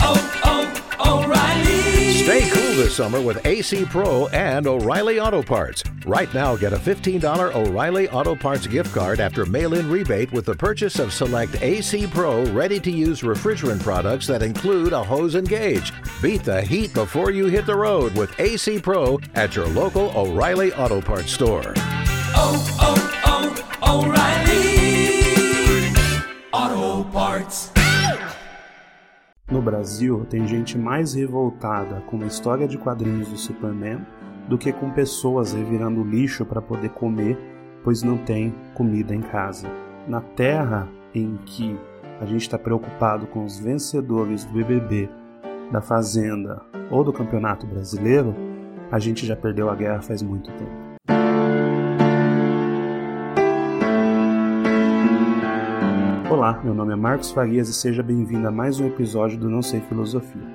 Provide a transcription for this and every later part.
oh, oh, O'Reilly. Stay cool this summer with AC Pro and O'Reilly Auto Parts. Right now, get a $15 O'Reilly Auto Parts gift card after mail in rebate with the purchase of select AC Pro ready to use refrigerant products that include a hose and gauge. Beat the heat before you hit the road with AC Pro at your local O'Reilly Auto Parts store. Oh, oh, oh, O'Reilly. Auto Parts. No Brasil, tem gente mais revoltada com a história de quadrinhos do Superman do que com pessoas revirando lixo para poder comer, pois não tem comida em casa. Na terra em que a gente está preocupado com os vencedores do BBB, da Fazenda ou do Campeonato Brasileiro, a gente já perdeu a guerra faz muito tempo. Olá, meu nome é Marcos Farias e seja bem-vindo a mais um episódio do Não Sei Filosofia.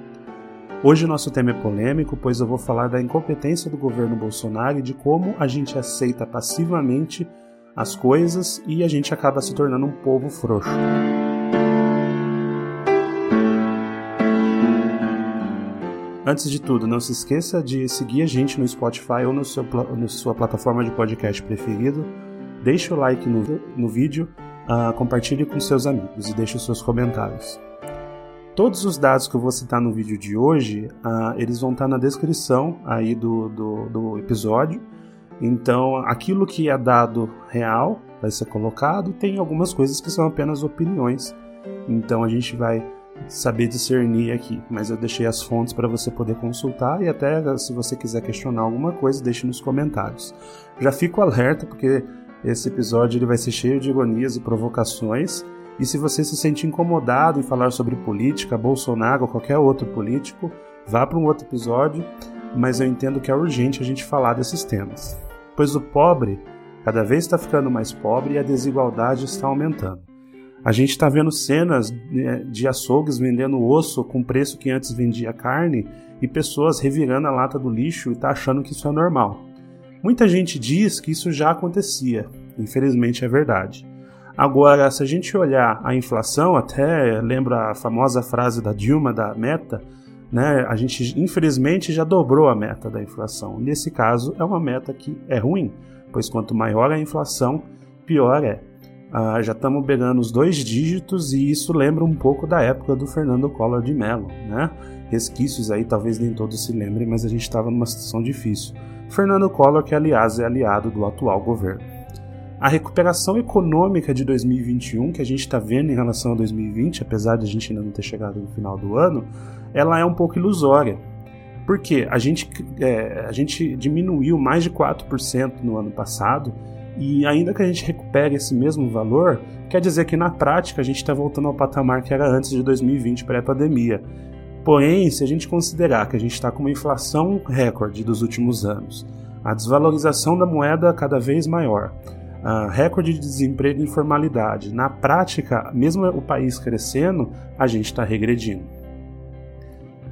Hoje o nosso tema é polêmico, pois eu vou falar da incompetência do governo Bolsonaro e de como a gente aceita passivamente as coisas e a gente acaba se tornando um povo frouxo. Antes de tudo, não se esqueça de seguir a gente no Spotify ou no seu, na sua plataforma de podcast preferido. Deixe o like no, no vídeo Uh, compartilhe com seus amigos e deixe os seus comentários. Todos os dados que eu vou citar no vídeo de hoje, uh, eles vão estar na descrição aí do, do, do, episódio. Então, aquilo que é dado real vai ser colocado. Tem algumas coisas que são apenas opiniões. Então, a gente vai saber discernir aqui. Mas eu deixei as fontes para você poder consultar e até se você quiser questionar alguma coisa, deixe nos comentários. Já fico alerta porque esse episódio ele vai ser cheio de ironias e provocações. E se você se sente incomodado em falar sobre política, Bolsonaro ou qualquer outro político, vá para um outro episódio, mas eu entendo que é urgente a gente falar desses temas. Pois o pobre cada vez está ficando mais pobre e a desigualdade está aumentando. A gente está vendo cenas né, de açougues vendendo osso com preço que antes vendia carne e pessoas revirando a lata do lixo e está achando que isso é normal. Muita gente diz que isso já acontecia, infelizmente é verdade. Agora, se a gente olhar a inflação, até lembra a famosa frase da Dilma da meta, né? A gente infelizmente já dobrou a meta da inflação. Nesse caso, é uma meta que é ruim, pois quanto maior a inflação, pior é. Ah, já estamos beirando os dois dígitos e isso lembra um pouco da época do Fernando Collor de Mello, né? Resquícios aí, talvez nem todos se lembrem, mas a gente estava numa situação difícil. Fernando Collor, que aliás é aliado do atual governo. A recuperação econômica de 2021 que a gente está vendo em relação a 2020, apesar de a gente ainda não ter chegado no final do ano, ela é um pouco ilusória. Porque a gente, é, a gente diminuiu mais de 4% no ano passado e ainda que a gente recupere esse mesmo valor, quer dizer que na prática a gente está voltando ao patamar que era antes de 2020, pré-pandemia. Porém, se a gente considerar que a gente está com uma inflação recorde dos últimos anos, a desvalorização da moeda cada vez maior, uh, recorde de desemprego e informalidade, na prática, mesmo o país crescendo, a gente está regredindo.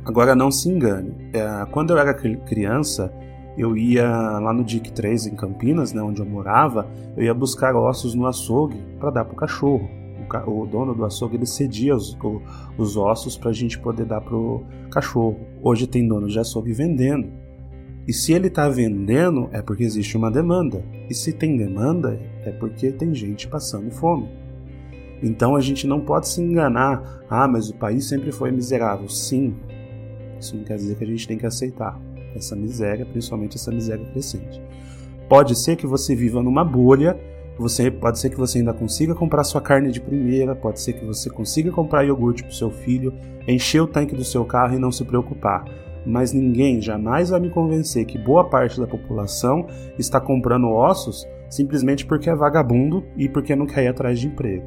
Agora, não se engane, uh, quando eu era criança, eu ia lá no DIC 3 em Campinas, né, onde eu morava, eu ia buscar ossos no açougue para dar para o cachorro o dono do açougue ele cedia os, os ossos para a gente poder dar para o cachorro. Hoje tem dono de açougue vendendo. E se ele está vendendo, é porque existe uma demanda. E se tem demanda, é porque tem gente passando fome. Então a gente não pode se enganar. Ah, mas o país sempre foi miserável. Sim, isso não quer dizer que a gente tem que aceitar essa miséria, principalmente essa miséria crescente. Pode ser que você viva numa bolha você pode ser que você ainda consiga comprar sua carne de primeira, pode ser que você consiga comprar iogurte para o seu filho, encher o tanque do seu carro e não se preocupar. Mas ninguém jamais vai me convencer que boa parte da população está comprando ossos simplesmente porque é vagabundo e porque não quer ir atrás de emprego.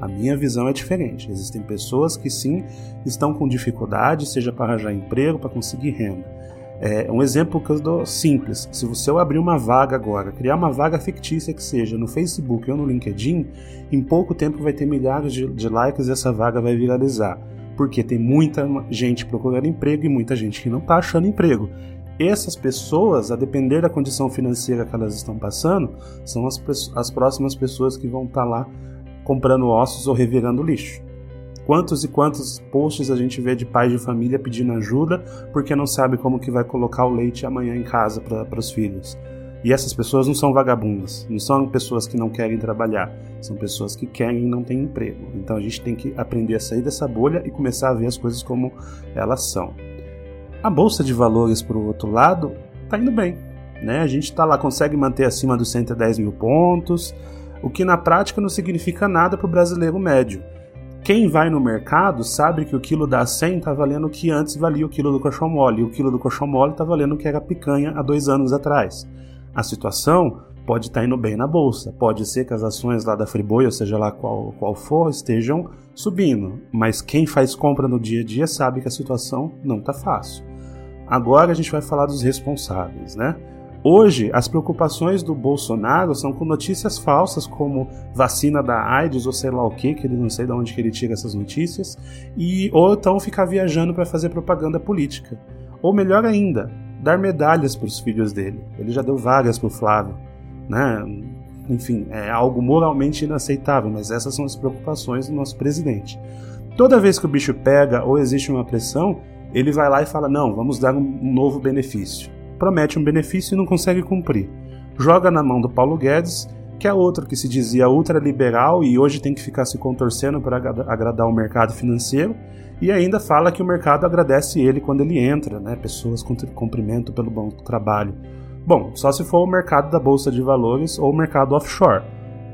A minha visão é diferente. Existem pessoas que sim estão com dificuldade, seja para arranjar emprego, para conseguir renda. É um exemplo que eu dou simples. Se você abrir uma vaga agora, criar uma vaga fictícia que seja no Facebook ou no LinkedIn, em pouco tempo vai ter milhares de, de likes e essa vaga vai viralizar. Porque tem muita gente procurando emprego e muita gente que não está achando emprego. Essas pessoas, a depender da condição financeira que elas estão passando, são as, as próximas pessoas que vão estar tá lá comprando ossos ou revirando lixo. Quantos e quantos posts a gente vê de pais de família pedindo ajuda porque não sabe como que vai colocar o leite amanhã em casa para os filhos. E essas pessoas não são vagabundas, não são pessoas que não querem trabalhar, são pessoas que querem e não têm emprego. Então a gente tem que aprender a sair dessa bolha e começar a ver as coisas como elas são. A bolsa de valores, por outro lado, está indo bem. Né? A gente está lá, consegue manter acima dos 110 mil pontos, o que na prática não significa nada para o brasileiro médio. Quem vai no mercado sabe que o quilo da 100 está valendo o que antes valia o quilo do colchão mole, e o quilo do colchão mole está valendo o que era picanha há dois anos atrás. A situação pode estar tá indo bem na bolsa, pode ser que as ações lá da Friboi, ou seja lá qual, qual for, estejam subindo, mas quem faz compra no dia a dia sabe que a situação não está fácil. Agora a gente vai falar dos responsáveis, né? Hoje, as preocupações do Bolsonaro são com notícias falsas, como vacina da AIDS ou sei lá o que, que ele não sei de onde que ele tira essas notícias, e ou então ficar viajando para fazer propaganda política. Ou melhor ainda, dar medalhas para os filhos dele. Ele já deu vagas para o Flávio, né? Enfim, é algo moralmente inaceitável, mas essas são as preocupações do nosso presidente. Toda vez que o bicho pega ou existe uma pressão, ele vai lá e fala: não, vamos dar um novo benefício promete um benefício e não consegue cumprir. Joga na mão do Paulo Guedes, que é outro que se dizia ultraliberal e hoje tem que ficar se contorcendo para agradar o mercado financeiro, e ainda fala que o mercado agradece ele quando ele entra, né? pessoas com cumprimento pelo bom trabalho. Bom, só se for o mercado da bolsa de valores ou o mercado offshore,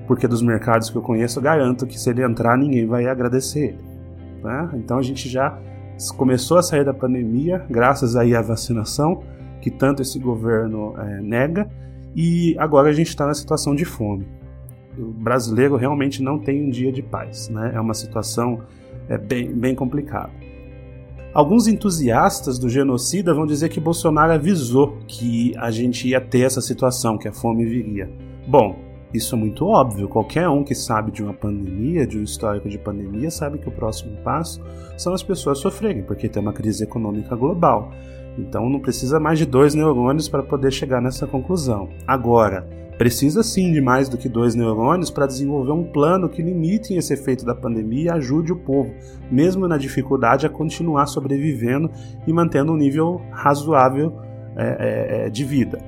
porque dos mercados que eu conheço, garanto que se ele entrar, ninguém vai agradecer ele. Né? Então a gente já começou a sair da pandemia, graças aí à vacinação, que tanto esse governo é, nega, e agora a gente está na situação de fome. O brasileiro realmente não tem um dia de paz, né? é uma situação é, bem, bem complicada. Alguns entusiastas do genocida vão dizer que Bolsonaro avisou que a gente ia ter essa situação, que a fome viria. Bom, isso é muito óbvio. Qualquer um que sabe de uma pandemia, de um histórico de pandemia, sabe que o próximo passo são as pessoas sofrerem, porque tem uma crise econômica global. Então não precisa mais de dois neurônios para poder chegar nessa conclusão. Agora, precisa sim de mais do que dois neurônios para desenvolver um plano que limite esse efeito da pandemia e ajude o povo, mesmo na dificuldade, a continuar sobrevivendo e mantendo um nível razoável é, é, é de vida.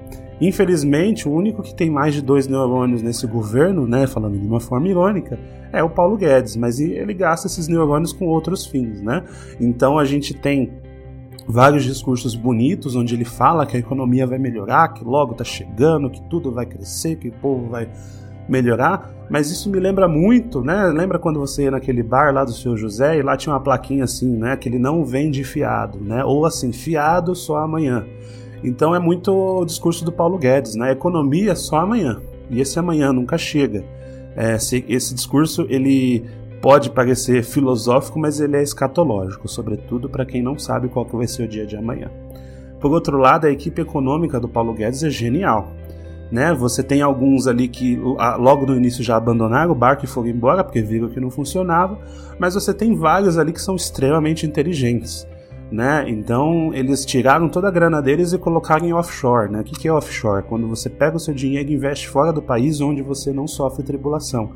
Infelizmente, o único que tem mais de dois neurônios nesse governo, né, falando de uma forma irônica, é o Paulo Guedes, mas ele gasta esses neurônios com outros fins, né? Então a gente tem vários discursos bonitos onde ele fala que a economia vai melhorar, que logo está chegando, que tudo vai crescer, que o povo vai melhorar, mas isso me lembra muito, né? Lembra quando você ia naquele bar lá do seu José e lá tinha uma plaquinha assim, né? Que ele não vende fiado, né? Ou assim, fiado só amanhã. Então é muito o discurso do Paulo Guedes, né? Economia só amanhã. E esse amanhã nunca chega. É, esse, esse discurso ele pode parecer filosófico, mas ele é escatológico, sobretudo para quem não sabe qual que vai ser o dia de amanhã. Por outro lado, a equipe econômica do Paulo Guedes é genial. Né? Você tem alguns ali que logo no início já abandonaram o barco e foram embora porque viram que não funcionava, mas você tem vários ali que são extremamente inteligentes. Né? Então eles tiraram toda a grana deles e colocaram em offshore. Né? O que é offshore? Quando você pega o seu dinheiro e investe fora do país onde você não sofre tribulação.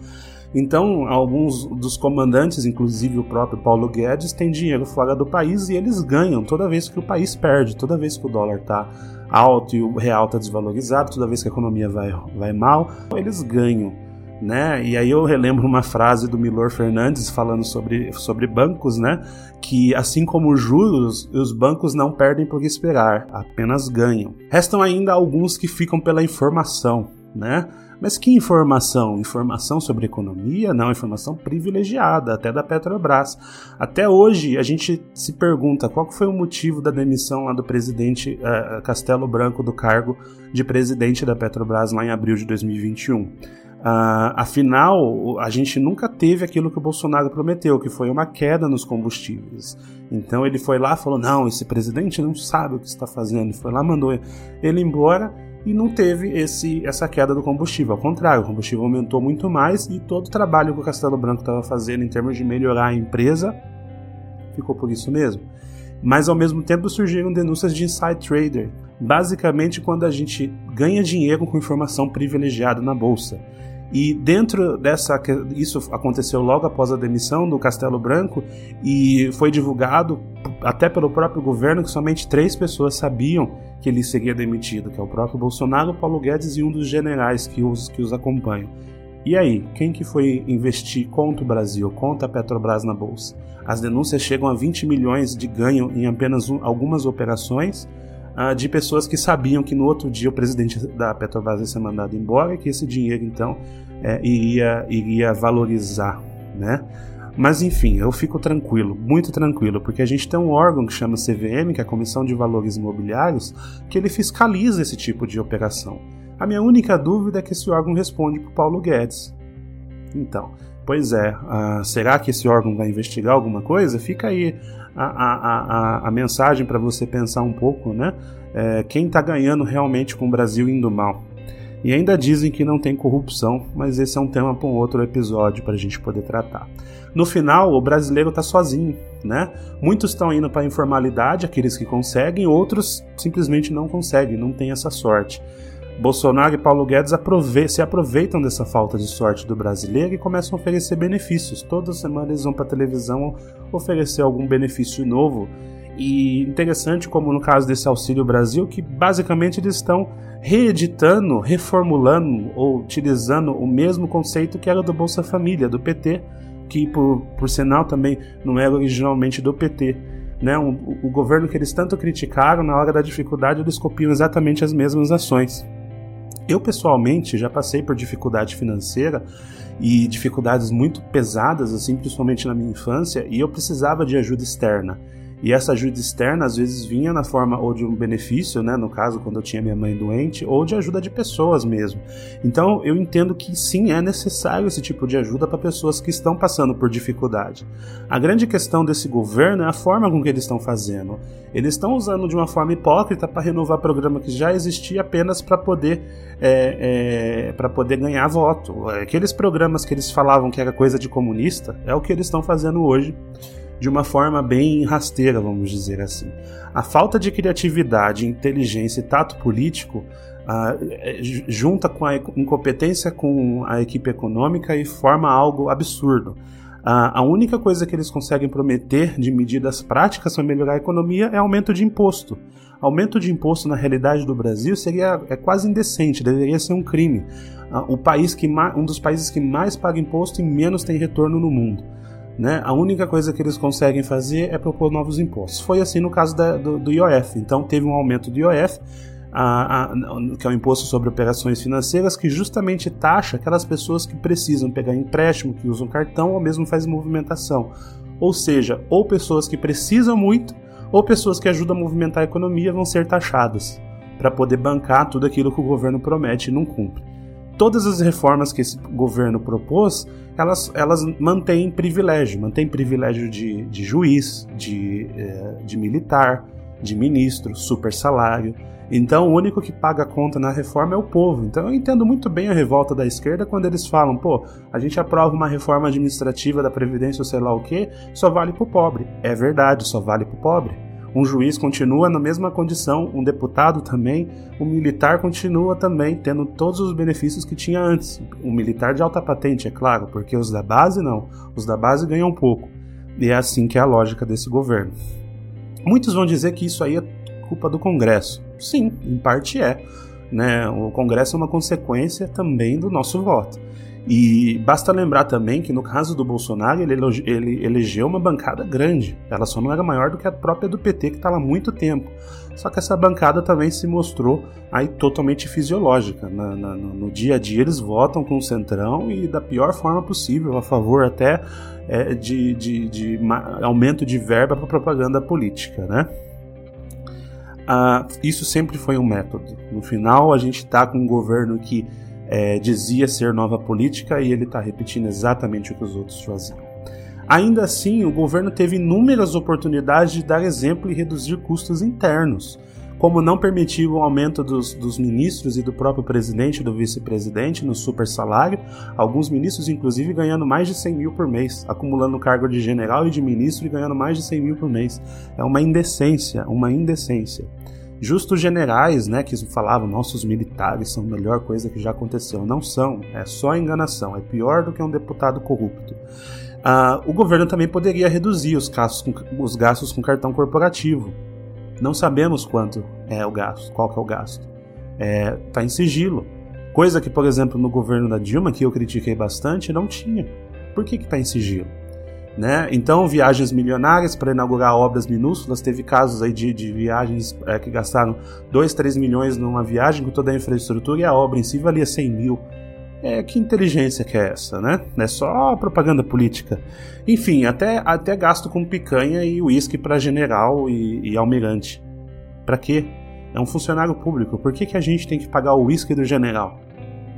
Então, alguns dos comandantes, inclusive o próprio Paulo Guedes, têm dinheiro fora do país e eles ganham toda vez que o país perde, toda vez que o dólar está alto e o real está desvalorizado, toda vez que a economia vai, vai mal, eles ganham. Né? E aí eu relembro uma frase do Milor Fernandes falando sobre, sobre bancos, né? Que assim como os juros, os bancos não perdem por esperar, apenas ganham. Restam ainda alguns que ficam pela informação, né? Mas que informação? Informação sobre economia? Não, informação privilegiada, até da Petrobras. Até hoje a gente se pergunta qual foi o motivo da demissão lá do presidente uh, Castelo Branco do cargo de presidente da Petrobras lá em abril de 2021. Uh, ah, afinal, a gente nunca teve aquilo que o Bolsonaro prometeu, que foi uma queda nos combustíveis. Então ele foi lá e falou: não, esse presidente não sabe o que está fazendo. Foi lá, mandou ele embora e não teve esse, essa queda do combustível. Ao contrário, o combustível aumentou muito mais e todo o trabalho que o Castelo Branco estava fazendo em termos de melhorar a empresa ficou por isso mesmo. Mas ao mesmo tempo surgiram denúncias de inside trader, basicamente quando a gente ganha dinheiro com informação privilegiada na bolsa. E dentro dessa. Isso aconteceu logo após a demissão do Castelo Branco e foi divulgado até pelo próprio governo que somente três pessoas sabiam que ele seria demitido, que é o próprio Bolsonaro, Paulo Guedes e um dos generais que os, que os acompanham. E aí, quem que foi investir contra o Brasil, contra a Petrobras na bolsa? As denúncias chegam a 20 milhões de ganho em apenas um, algumas operações uh, de pessoas que sabiam que no outro dia o presidente da Petrobras ia ser mandado embora e que esse dinheiro então é, iria, iria valorizar, né? Mas enfim, eu fico tranquilo, muito tranquilo, porque a gente tem um órgão que chama CVM, que é a Comissão de Valores Imobiliários, que ele fiscaliza esse tipo de operação. A minha única dúvida é que esse órgão responde para Paulo Guedes. Então, pois é, uh, será que esse órgão vai investigar alguma coisa? Fica aí a, a, a, a mensagem para você pensar um pouco, né? É, quem está ganhando realmente com o Brasil indo mal? E ainda dizem que não tem corrupção, mas esse é um tema para um outro episódio para a gente poder tratar. No final, o brasileiro está sozinho, né? Muitos estão indo para a informalidade, aqueles que conseguem, outros simplesmente não conseguem, não têm essa sorte. Bolsonaro e Paulo Guedes aprove se aproveitam dessa falta de sorte do brasileiro e começam a oferecer benefícios. Toda semana eles vão para a televisão oferecer algum benefício novo. E interessante, como no caso desse Auxílio Brasil, que basicamente eles estão reeditando, reformulando ou utilizando o mesmo conceito que era do Bolsa Família, do PT, que por, por sinal também não era originalmente do PT. Né, o governo que eles tanto criticaram, na hora da dificuldade, eles copiam exatamente as mesmas ações. Eu pessoalmente já passei por dificuldade financeira e dificuldades muito pesadas, assim, principalmente na minha infância, e eu precisava de ajuda externa. E essa ajuda externa às vezes vinha na forma ou de um benefício, né, no caso quando eu tinha minha mãe doente, ou de ajuda de pessoas mesmo. Então eu entendo que sim, é necessário esse tipo de ajuda para pessoas que estão passando por dificuldade. A grande questão desse governo é a forma com que eles estão fazendo. Eles estão usando de uma forma hipócrita para renovar programa que já existia apenas para poder é, é, para poder ganhar voto. Aqueles programas que eles falavam que era coisa de comunista é o que eles estão fazendo hoje de uma forma bem rasteira, vamos dizer assim. A falta de criatividade, inteligência e tato político uh, junta com a incompetência com a equipe econômica e forma algo absurdo. Uh, a única coisa que eles conseguem prometer de medidas práticas para melhorar a economia é aumento de imposto. Aumento de imposto na realidade do Brasil seria é quase indecente, deveria ser um crime. Uh, o país que um dos países que mais paga imposto e menos tem retorno no mundo. Né? A única coisa que eles conseguem fazer é propor novos impostos. Foi assim no caso da, do, do, IOF. Então teve um aumento do IOF, a, a, que é o imposto sobre operações financeiras, que justamente taxa aquelas pessoas que precisam pegar empréstimo, que usam cartão ou mesmo fazem movimentação. Ou seja, ou pessoas que precisam muito, ou pessoas que ajudam a movimentar a economia vão ser taxadas para poder bancar tudo aquilo que o governo promete e não cumpre todas as reformas que esse governo propôs, elas, elas mantêm privilégio, mantêm privilégio de, de juiz, de, eh, de militar, de ministro, super salário. Então, o único que paga a conta na reforma é o povo. Então, eu entendo muito bem a revolta da esquerda quando eles falam: pô, a gente aprova uma reforma administrativa da Previdência ou sei lá o que, só vale pro pobre. É verdade, só vale pro pobre um juiz continua na mesma condição, um deputado também, um militar continua também tendo todos os benefícios que tinha antes. Um militar de alta patente, é claro, porque os da base não. Os da base ganham pouco. E é assim que é a lógica desse governo. Muitos vão dizer que isso aí é culpa do Congresso. Sim, em parte é. Né? O Congresso é uma consequência também do nosso voto. E basta lembrar também que no caso do Bolsonaro, ele, ele elegeu uma bancada grande. Ela só não era maior do que a própria do PT, que está lá há muito tempo. Só que essa bancada também se mostrou aí totalmente fisiológica. Na, na, no dia a dia eles votam com o Centrão e da pior forma possível, a favor até é, de, de, de aumento de verba para propaganda política, né? Ah, isso sempre foi um método. No final, a gente está com um governo que é, dizia ser nova política e ele está repetindo exatamente o que os outros faziam. Ainda assim, o governo teve inúmeras oportunidades de dar exemplo e reduzir custos internos, como não permitir o aumento dos, dos ministros e do próprio presidente e do vice-presidente no super salário, alguns ministros inclusive ganhando mais de 100 mil por mês, acumulando cargo de general e de ministro e ganhando mais de 100 mil por mês. É uma indecência, uma indecência. Justos generais, né, que falavam nossos militares são a melhor coisa que já aconteceu. Não são, é só enganação, é pior do que um deputado corrupto. Uh, o governo também poderia reduzir os gastos, com, os gastos com cartão corporativo. Não sabemos quanto é o gasto, qual que é o gasto. Está é, em sigilo. Coisa que, por exemplo, no governo da Dilma, que eu critiquei bastante, não tinha. Por que está em sigilo? Né? Então, viagens milionárias para inaugurar obras minúsculas. Teve casos aí de, de viagens é, que gastaram 2, 3 milhões numa viagem com toda a infraestrutura e a obra em si valia 100 mil. É, que inteligência que é essa, né? É só propaganda política. Enfim, até, até gasto com picanha e uísque para general e, e almirante. Para quê? É um funcionário público. Por que, que a gente tem que pagar o uísque do general?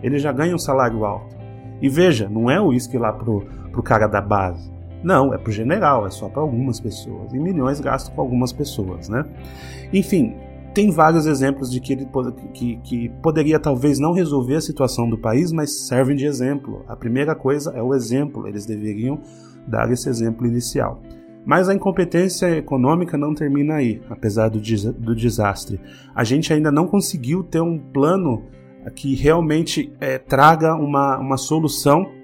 Ele já ganha um salário alto. E veja, não é o uísque lá pro, pro cara da base. Não, é pro general, é só para algumas pessoas. E milhões gastam com algumas pessoas, né? Enfim, tem vários exemplos de que ele que, que poderia talvez não resolver a situação do país, mas servem de exemplo. A primeira coisa é o exemplo, eles deveriam dar esse exemplo inicial. Mas a incompetência econômica não termina aí, apesar do, do desastre. A gente ainda não conseguiu ter um plano que realmente é, traga uma, uma solução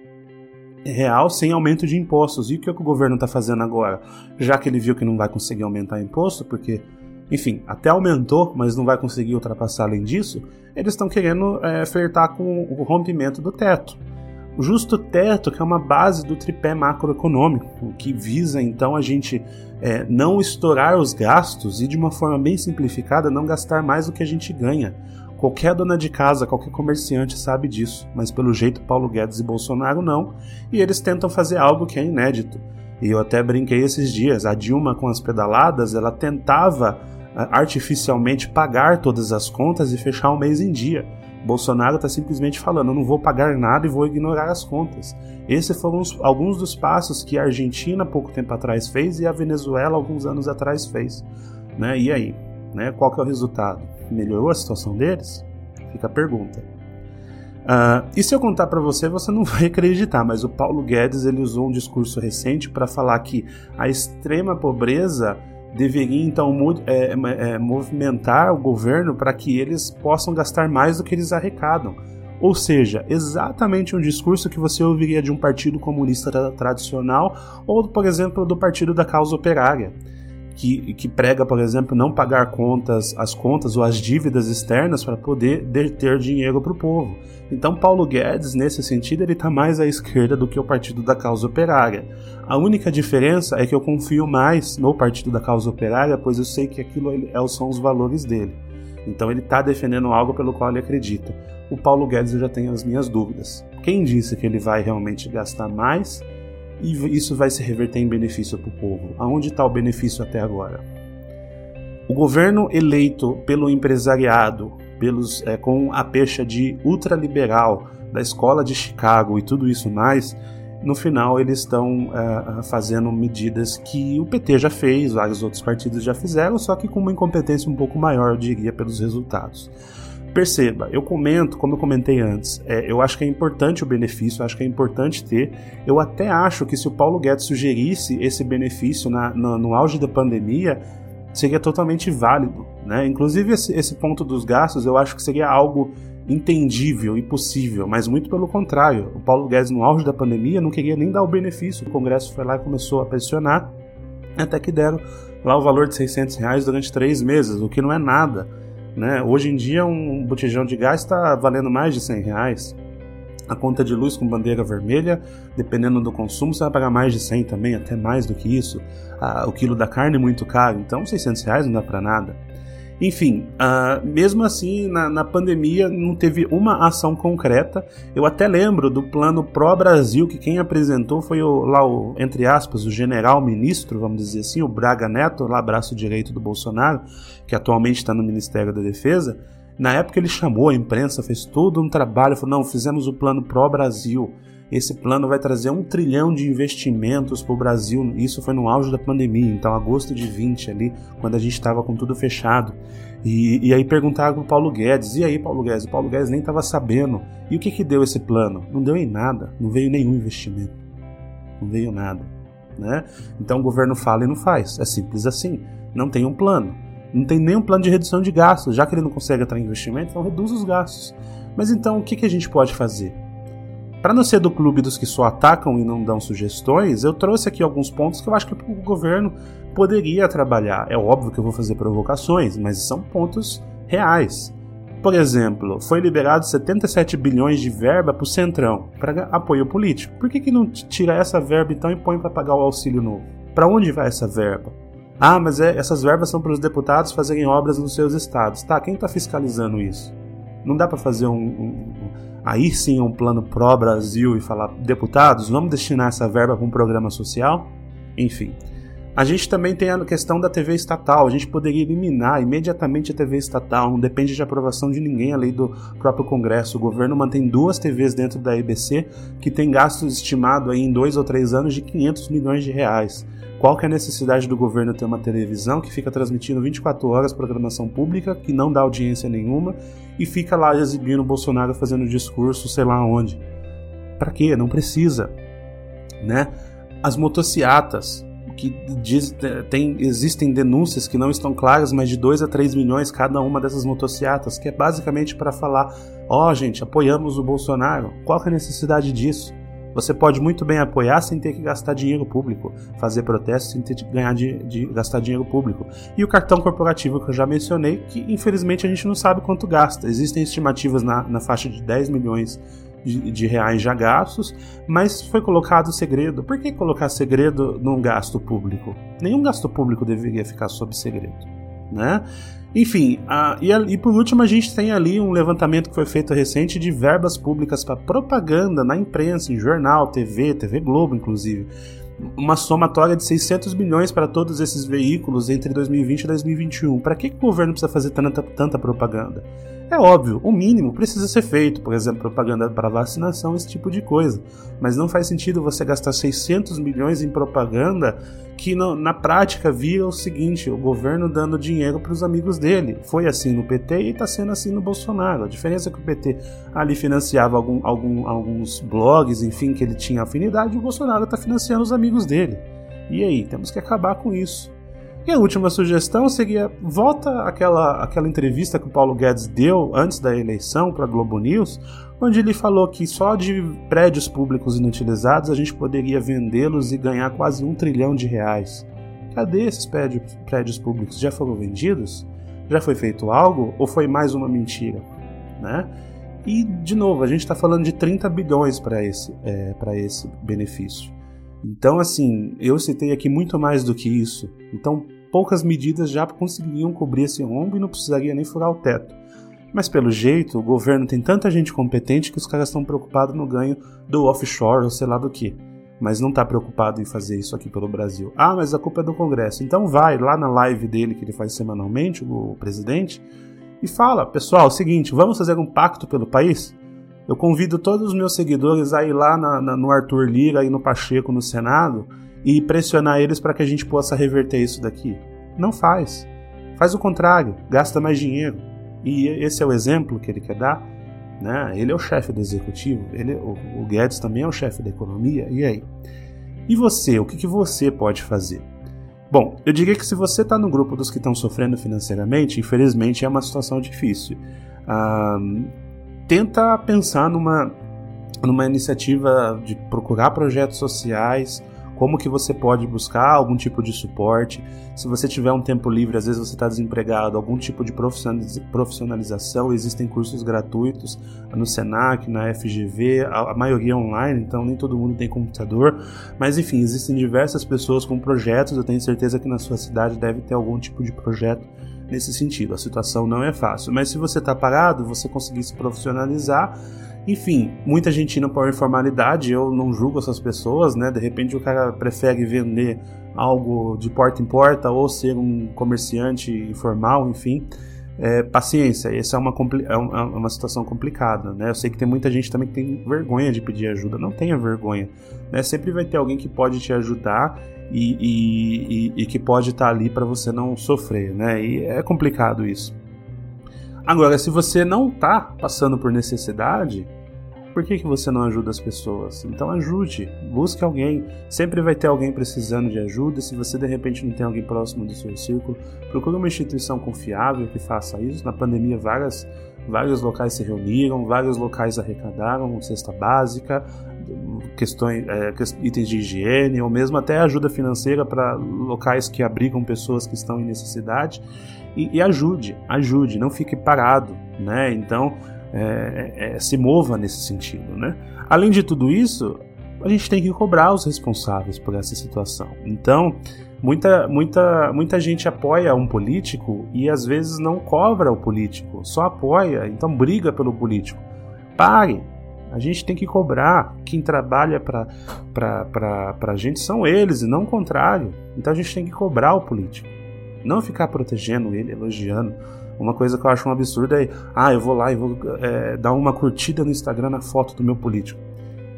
real sem aumento de impostos. E o que, o governo está fazendo agora? Já que ele viu que não vai conseguir aumentar imposto, porque, enfim, até aumentou, mas não vai conseguir ultrapassar além disso, eles estão querendo é, flertar com o rompimento do teto. O justo teto, que é uma base do tripé macroeconômico, que visa então a gente é, não estourar os gastos e, de uma forma bem simplificada, não gastar mais do que a gente ganha. Qualquer dona de casa, qualquer comerciante sabe disso, mas pelo jeito Paulo Guedes e Bolsonaro não, e eles tentam fazer algo que é inédito. E eu até brinquei esses dias, a Dilma com as pedaladas, ela tentava artificialmente pagar todas as contas e fechar o mês em dia. Bolsonaro está simplesmente falando: eu não vou pagar nada e vou ignorar as contas. Esses foram os, alguns dos passos que a Argentina pouco tempo atrás fez e a Venezuela alguns anos atrás fez. Né? E aí? Né? Qual que é o resultado? Melhorou a situação deles? Fica a pergunta. Uh, e se eu contar para você, você não vai acreditar, mas o Paulo Guedes ele usou um discurso recente para falar que a extrema pobreza deveria então é, é, movimentar o governo para que eles possam gastar mais do que eles arrecadam. Ou seja, exatamente um discurso que você ouviria de um partido comunista tradicional ou, por exemplo, do Partido da Causa Operária que, que prega, por exemplo, não pagar contas, as contas ou as dívidas externas para poder ter dinheiro para o povo. Então, Paulo Guedes, nesse sentido, ele está mais à esquerda do que o Partido da Causa Operária. A única diferença é que eu confio mais no Partido da Causa Operária, pois eu sei que aquilo é são os valores dele. Então, ele está defendendo algo pelo qual ele acredita. O Paulo Guedes eu já tenho as minhas dúvidas. Quem disse que ele vai realmente gastar mais e isso vai se reverter em benefício para o povo. Aonde está o benefício até agora? O governo eleito pelo empresariado, pelos, é, com a pecha de ultraliberal da escola de Chicago e tudo isso mais, no final eles estão é, fazendo medidas que o PT já fez, vários outros partidos já fizeram, só que com uma incompetência um pouco maior, eu diria, pelos resultados. Perceba, eu comento, como eu comentei antes, é, eu acho que é importante o benefício, acho que é importante ter. Eu até acho que se o Paulo Guedes sugerisse esse benefício na, na, no auge da pandemia, seria totalmente válido. Né? Inclusive, esse, esse ponto dos gastos eu acho que seria algo entendível e possível, mas muito pelo contrário. O Paulo Guedes, no auge da pandemia, não queria nem dar o benefício. O Congresso foi lá e começou a pressionar, até que deram lá o valor de 600 reais durante três meses, o que não é nada. Né? Hoje em dia, um botijão de gás está valendo mais de 100 reais. A conta de luz com bandeira vermelha, dependendo do consumo, você vai pagar mais de 100 também, até mais do que isso. Ah, o quilo da carne é muito caro, então 600 reais não dá para nada. Enfim, uh, mesmo assim, na, na, pandemia não teve uma ação concreta. Eu até lembro do plano pró-Brasil, que quem apresentou foi o, lá o, entre aspas, o general-ministro, vamos dizer assim, o Braga Neto, lá braço direito do Bolsonaro, que atualmente está no Ministério da Defesa. Na época ele chamou a imprensa, fez todo um trabalho, falou, não, fizemos o plano pró-Brasil. Esse plano vai trazer um trilhão de investimentos para o Brasil. Isso foi no auge da pandemia, então agosto de 20 ali, quando a gente estava com tudo fechado. E, e aí perguntaram para o Paulo Guedes, e aí Paulo Guedes? O Paulo Guedes nem estava sabendo. E o que que deu esse plano? Não deu em nada, não veio nenhum investimento. Não veio nada. Né? Então o governo fala e não faz. É simples assim. Não tem um plano. Não tem nenhum plano de redução de gastos, já que ele não consegue atrair investimento, então reduz os gastos. Mas então o que, que a gente pode fazer? Para não ser do clube dos que só atacam e não dão sugestões, eu trouxe aqui alguns pontos que eu acho que o governo poderia trabalhar. É óbvio que eu vou fazer provocações, mas são pontos reais. Por exemplo, foi liberado 77 bilhões de verba para o Centrão, para apoio político. Por que, que não tira essa verba então e põe para pagar o auxílio novo? Para onde vai essa verba? Ah, mas é, essas verbas são para os deputados fazerem obras nos seus estados. Tá, quem está fiscalizando isso? Não dá para fazer um, um, aí sim um plano pró-Brasil e falar, deputados, vamos destinar essa verba para um programa social? Enfim. A gente também tem a questão da TV estatal. A gente poderia eliminar imediatamente a TV estatal. Não depende de aprovação de ninguém, a lei do próprio Congresso. O governo mantém duas TVs dentro da EBC que tem gastos estimados em dois ou três anos de 500 milhões de reais. Qual que é a necessidade do governo ter uma televisão que fica transmitindo 24 horas programação pública, que não dá audiência nenhuma, e fica lá exibindo o Bolsonaro fazendo discurso, sei lá onde? Para quê? Não precisa, né? As motociatas, que diz, tem, existem denúncias que não estão claras, mas de 2 a 3 milhões cada uma dessas motocicletas, que é basicamente para falar: ó, oh, gente, apoiamos o Bolsonaro. Qual é a necessidade disso? Você pode muito bem apoiar sem ter que gastar dinheiro público, fazer protestos sem ter que ganhar de, de, gastar dinheiro público. E o cartão corporativo que eu já mencionei, que infelizmente a gente não sabe quanto gasta. Existem estimativas na, na faixa de 10 milhões de, de, reais já gastos, mas foi colocado segredo. Por que colocar segredo num gasto público? Nenhum gasto público deveria ficar sob segredo, né? Enfim, a, e, a, e, por último a gente tem ali um levantamento que foi feito recente de verbas públicas para propaganda na imprensa, em jornal, TV, TV Globo inclusive. Uma somatória de 600 milhões para todos esses veículos entre 2020 e 2021. Para que, que o governo precisa fazer tanta, tanta propaganda? É óbvio, o mínimo precisa ser feito, por exemplo, propaganda para vacinação, esse tipo de coisa. Mas não faz sentido você gastar 600 milhões em propaganda que no, na prática vira o seguinte: o governo dando dinheiro para os amigos dele. Foi assim no PT e está sendo assim no Bolsonaro. A diferença é que o PT ali financiava algum, algum, alguns blogs, enfim, que ele tinha afinidade, e o Bolsonaro está financiando os amigos dele. E aí, temos que acabar com isso. E a última sugestão seria: volta aquela, aquela entrevista que o Paulo Guedes deu antes da eleição para a Globo News, onde ele falou que só de prédios públicos inutilizados a gente poderia vendê-los e ganhar quase um trilhão de reais. Cadê esses prédios, prédios públicos? Já foram vendidos? Já foi feito algo? Ou foi mais uma mentira? Né? E, de novo, a gente está falando de 30 bilhões para esse, é, esse benefício. Então, assim, eu citei aqui muito mais do que isso. Então, poucas medidas já conseguiriam cobrir esse rombo e não precisaria nem furar o teto. Mas pelo jeito, o governo tem tanta gente competente que os caras estão preocupados no ganho do offshore ou sei lá do que. Mas não está preocupado em fazer isso aqui pelo Brasil. Ah, mas a culpa é do Congresso. Então vai lá na live dele que ele faz semanalmente, o presidente, e fala: pessoal, é seguinte, vamos fazer um pacto pelo país? Eu convido todos os meus seguidores a ir lá na, na, no Arthur Lira e no Pacheco no Senado e pressionar eles para que a gente possa reverter isso daqui. Não faz. Faz o contrário, gasta mais dinheiro. E esse é o exemplo que ele quer dar. Né? Ele é o chefe do executivo, ele, o, o Guedes também é o chefe da economia. E aí? E você, o que, que você pode fazer? Bom, eu diria que se você está no grupo dos que estão sofrendo financeiramente, infelizmente é uma situação difícil. Ah, tenta pensar numa, numa iniciativa de procurar projetos sociais, como que você pode buscar algum tipo de suporte. Se você tiver um tempo livre, às vezes você está desempregado, algum tipo de profissionalização, existem cursos gratuitos no Senac, na FGV, a, maioria online, então nem todo mundo tem computador. Mas enfim, existem diversas pessoas com projetos, eu tenho certeza que na sua cidade deve ter algum tipo de projeto nesse sentido. A situação não é fácil, mas se você está parado, você conseguir se profissionalizar. Enfim, muita gente indo a informalidade, eu não julgo essas pessoas, né? De repente o cara prefere vender algo de porta em porta ou ser um comerciante informal, enfim. É, paciência, essa é uma, é, é uma situação complicada, né? Eu sei que tem muita gente também que tem vergonha de pedir ajuda, não tenha vergonha, né? Sempre vai ter alguém que pode te ajudar e, e, e, e que pode estar ali para você não sofrer, né? E é complicado isso. Agora, se você não está passando por necessidade, Por que, que você não ajuda as pessoas? Então ajude, busque alguém. Sempre vai ter alguém precisando de ajuda. Se você de repente não tem alguém próximo do seu círculo, procure uma instituição confiável que faça isso. Na pandemia, várias, vários locais se reuniram, vários locais arrecadaram cesta básica, questões, é, itens de higiene, ou mesmo até ajuda financeira para locais que abrigam pessoas que estão em necessidade. E, e ajude, ajude, não fique parado, né? Então é, é, se mova nesse sentido. Né? Além de tudo isso, a gente tem que cobrar os responsáveis por essa situação. Então, muita, muita, muita gente apoia um político e às vezes não cobra o político, só apoia, então briga pelo político. Pare! A gente tem que cobrar. Quem trabalha para a gente são eles e não o contrário. Então a gente tem que cobrar o político. Não ficar protegendo ele, elogiando. Uma coisa que eu acho um absurdo é, ah, eu vou lá e vou é, dar uma curtida no Instagram na foto do meu político.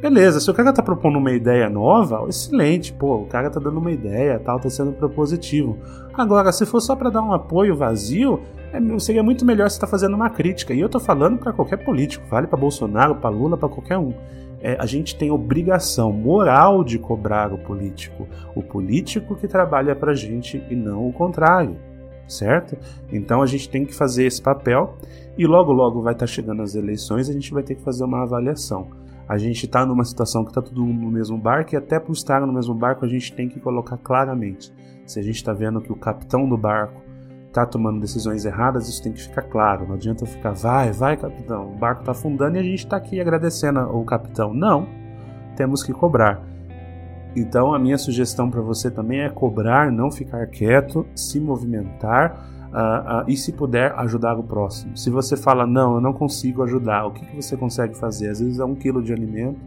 Beleza, se o cara tá propondo uma ideia nova, excelente, pô, o cara tá dando uma ideia, tal, tá sendo propositivo. Agora, se for só para dar um apoio vazio, é, seria muito melhor você estar tá fazendo uma crítica. E eu tô falando para qualquer político, vale para Bolsonaro, para Lula, para qualquer um. É, a gente tem obrigação moral de cobrar o político, o político que trabalha pra gente e não o contrário certo? Então a gente tem que fazer esse papel e logo logo vai estar tá chegando as eleições, a gente vai ter que fazer uma avaliação. A gente está numa situação que está todo mundo no mesmo barco e até por estar no mesmo barco a gente tem que colocar claramente. Se a gente está vendo que o capitão do barco está tomando decisões erradas, isso tem que ficar claro. Não adianta ficar, vai, vai, capitão, o barco está afundando e a gente está aqui agradecendo o capitão. Não, temos que cobrar. Então, a minha sugestão para você também é cobrar, não ficar quieto, se movimentar uh, uh, e, se puder, ajudar o próximo. Se você fala, não, eu não consigo ajudar, o que, que você consegue fazer? Às vezes é um quilo de alimento,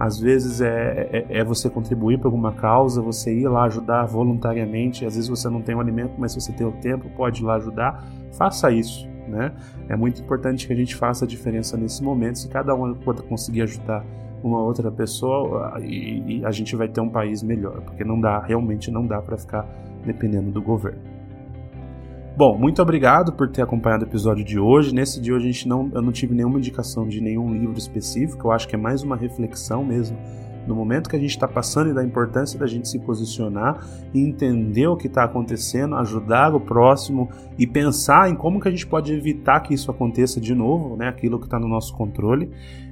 às vezes é, é, é, você contribuir para alguma causa, você ir lá ajudar voluntariamente. Às vezes você não tem o alimento, mas se você tem o tempo, pode ir lá ajudar. Faça isso. Né? É muito importante que a gente faça a diferença nesse momento. Se cada um conseguir ajudar uma outra pessoa e, e, a gente vai ter um país melhor, porque não dá, realmente não dá para ficar dependendo do governo. Bom, muito obrigado por ter acompanhado o episódio de hoje. Nesse dia a gente não, eu não tive nenhuma indicação de nenhum livro específico, eu acho que é mais uma reflexão mesmo no momento que a gente está passando e da importância da gente se posicionar e entender o que está acontecendo, ajudar o próximo e pensar em como que a gente pode evitar que isso aconteça de novo, né? Aquilo que está no nosso controle.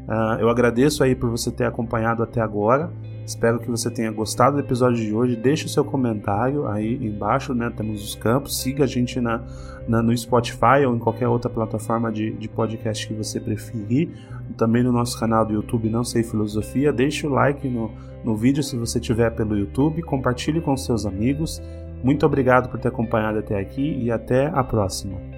Uh, eu agradeço aí por você ter acompanhado até agora. Espero que você tenha gostado do episódio de hoje. Deixe o seu comentário aí embaixo, né? Temos os campos. Siga a gente na, na no Spotify ou em qualquer outra plataforma de, de podcast que você preferir. Também no nosso canal do YouTube Não Sei Filosofia. Deixe o like no, no vídeo se você tiver pelo YouTube. Compartilhe com seus amigos. Muito obrigado por ter acompanhado até aqui e até a próxima.